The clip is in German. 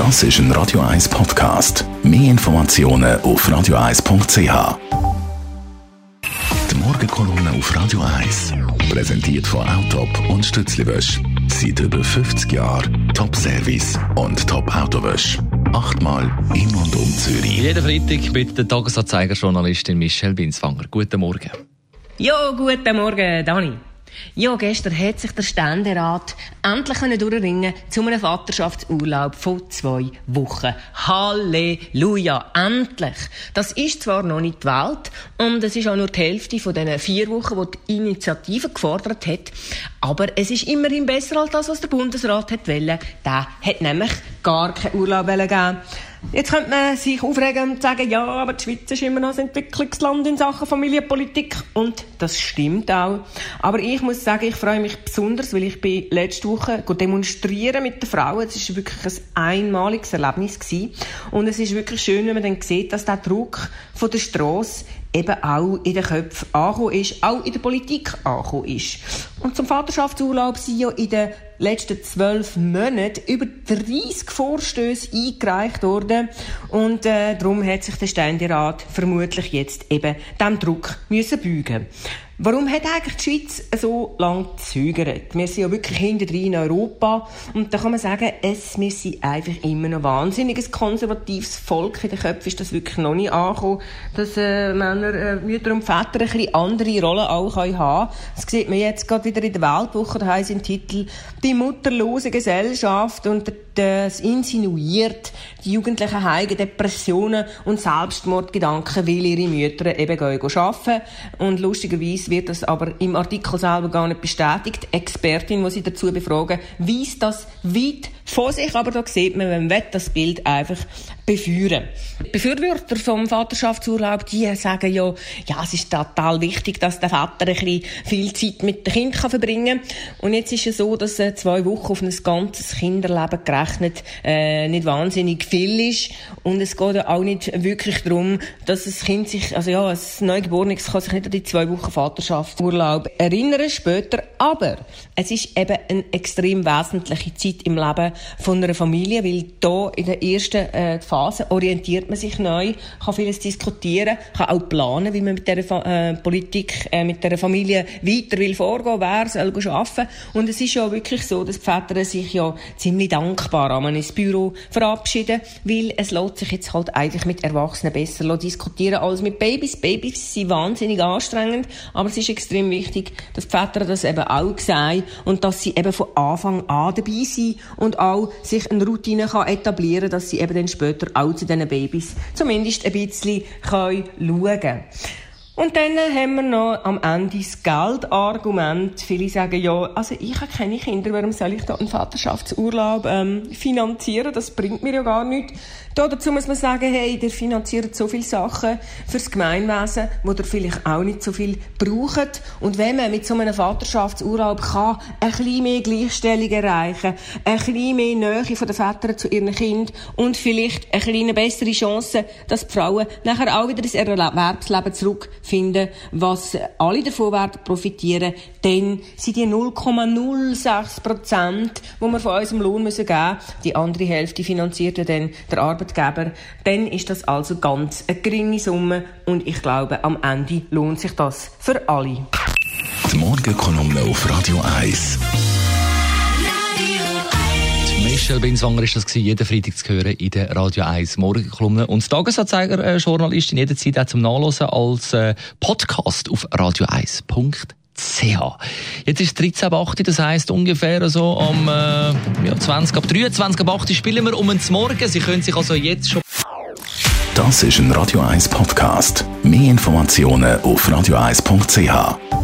Das ist ein Radio 1 Podcast. Mehr Informationen auf radio1.ch. Die Morgenkolumne auf Radio 1 präsentiert von Autop und Stützliwösch. Seit über 50 Jahren Top-Service und Top-Autowösch. Achtmal in und um Zürich. Jeden Freitag mit der Tagesanzeiger-Journalistin Michelle Binswanger. Guten Morgen. Ja, guten Morgen, Dani. Ja, gestern hat sich der Ständerat endlich durchringen zu einem Vaterschaftsurlaub von zwei Wochen. Halleluja, endlich! Das ist zwar noch nicht die Welt und es ist auch nur die Hälfte von diesen vier Wochen, die die Initiative gefordert hat, aber es ist immerhin besser als das, was der Bundesrat wollte. Der hat nämlich gar keinen Urlaub gegeben. Jetzt könnte man sich aufregen und sagen, ja, aber die Schweiz ist immer noch ein Entwicklungsland in Sachen Familienpolitik. Und das stimmt auch. Aber ich muss sagen, ich freue mich besonders, weil ich bin letzte Woche demonstrieren mit den Frauen. Es ist wirklich ein einmaliges Erlebnis gewesen. Und es ist wirklich schön, wenn man dann sieht, dass der Druck von der Straße eben auch in den Köpfen angekommen ist, auch in der Politik angekommen ist. Und zum Vaterschaftsurlaub sind ja in den letzten zwölf Monaten über 30 Vorstöße eingereicht worden. Und äh, darum hat sich der Ständerat vermutlich jetzt eben dem Druck müssen beugen Warum hat eigentlich die Schweiz so lange gezögert? Wir sind ja wirklich hinter in Europa und da kann man sagen, es, wir sind einfach immer noch wahnsinniges konservatives Volk. In den Köpfen ist das wirklich noch nicht angekommen, dass äh, Männer, äh, Mütter und Väter ein bisschen andere Rollen auch haben können. Das sieht man jetzt gerade wieder in der Weltwoche, da heisst im Titel «Die mutterlose Gesellschaft» und das insinuiert, die Jugendlichen haben Depressionen und Selbstmordgedanken, weil ihre Mütter eben gehen arbeiten. Und lustigerweise wird das aber im Artikel selber gar nicht bestätigt. Die Expertin, die sie dazu befragen, weist das weit vor sich, aber da sieht man, man will das Bild einfach. Die Befürworter vom Vaterschaftsurlaub, die sagen ja, ja, es ist total wichtig, dass der Vater ein bisschen viel Zeit mit dem Kind verbringen kann. Und jetzt ist es so, dass äh, zwei Wochen auf ein ganzes Kinderleben gerechnet äh, nicht wahnsinnig viel ist. Und es geht auch nicht wirklich darum, dass das Kind sich, also ja, ein Neugeborenes kann sich nicht an die zwei Wochen Vaterschaftsurlaub erinnern später, aber es ist eben eine extrem wesentliche Zeit im Leben von einer Familie, weil da in der ersten äh, Phase orientiert man sich neu, kann vieles diskutieren, kann auch planen, wie man mit der äh, Politik, äh, mit der Familie weiter will vorgehen, wer soll arbeiten. Und es ist ja wirklich so, dass die Väter sich ja ziemlich dankbar an ins Büro verabschieden, weil es lässt sich jetzt halt eigentlich mit Erwachsenen besser diskutieren als mit Babys. Babys sind wahnsinnig anstrengend, aber es ist extrem wichtig, dass die Väter das eben auch sehen und dass sie eben von Anfang an dabei sind und auch sich eine Routine kann etablieren kann, dass sie eben dann später auch zu diesen Babys zumindest ein bisschen schauen können. Und dann haben wir noch am Ende das Geldargument. Viele sagen ja, also ich habe keine Kinder, warum soll ich da einen Vaterschaftsurlaub ähm, finanzieren? Das bringt mir ja gar nichts. Da dazu muss man sagen, hey, der finanziert so viele Sachen fürs Gemeinwesen, wo der vielleicht auch nicht so viel braucht. Und wenn man mit so einem Vaterschaftsurlaub kann, ein bisschen mehr Gleichstellung erreichen, ein bisschen mehr Nähe von den Vätern zu ihren Kindern und vielleicht eine kleine bessere Chance, dass die Frauen nachher auch wieder ins Erwerbsleben zurückfinden, was alle davon werden profitieren, dann sind die 0,06 Prozent, die wir von unserem Lohn müssen geben müssen, die andere Hälfte finanziert dann der Arbeitgeber, dann ist das also ganz eine geringe Summe und ich glaube, am Ende lohnt sich das für alle. Die Morgenkolumne auf Radio 1. Michelle Binswanger ist das gewesen, jeden Freitag zu hören in der Radio 1 Morgenkolumne. Und die Tagesanzeiger-Journalistin jederzeit auch zum Nachlesen als äh, Podcast auf radio1.ch. Jetzt ist 13 ab 8, das heisst ungefähr so um äh, ja, 20 ab 23 ab 8 spielen wir um den Morgen. Sie können sich also jetzt schon... Das ist ein Radio 1 Podcast. Mehr Informationen auf radio1.ch.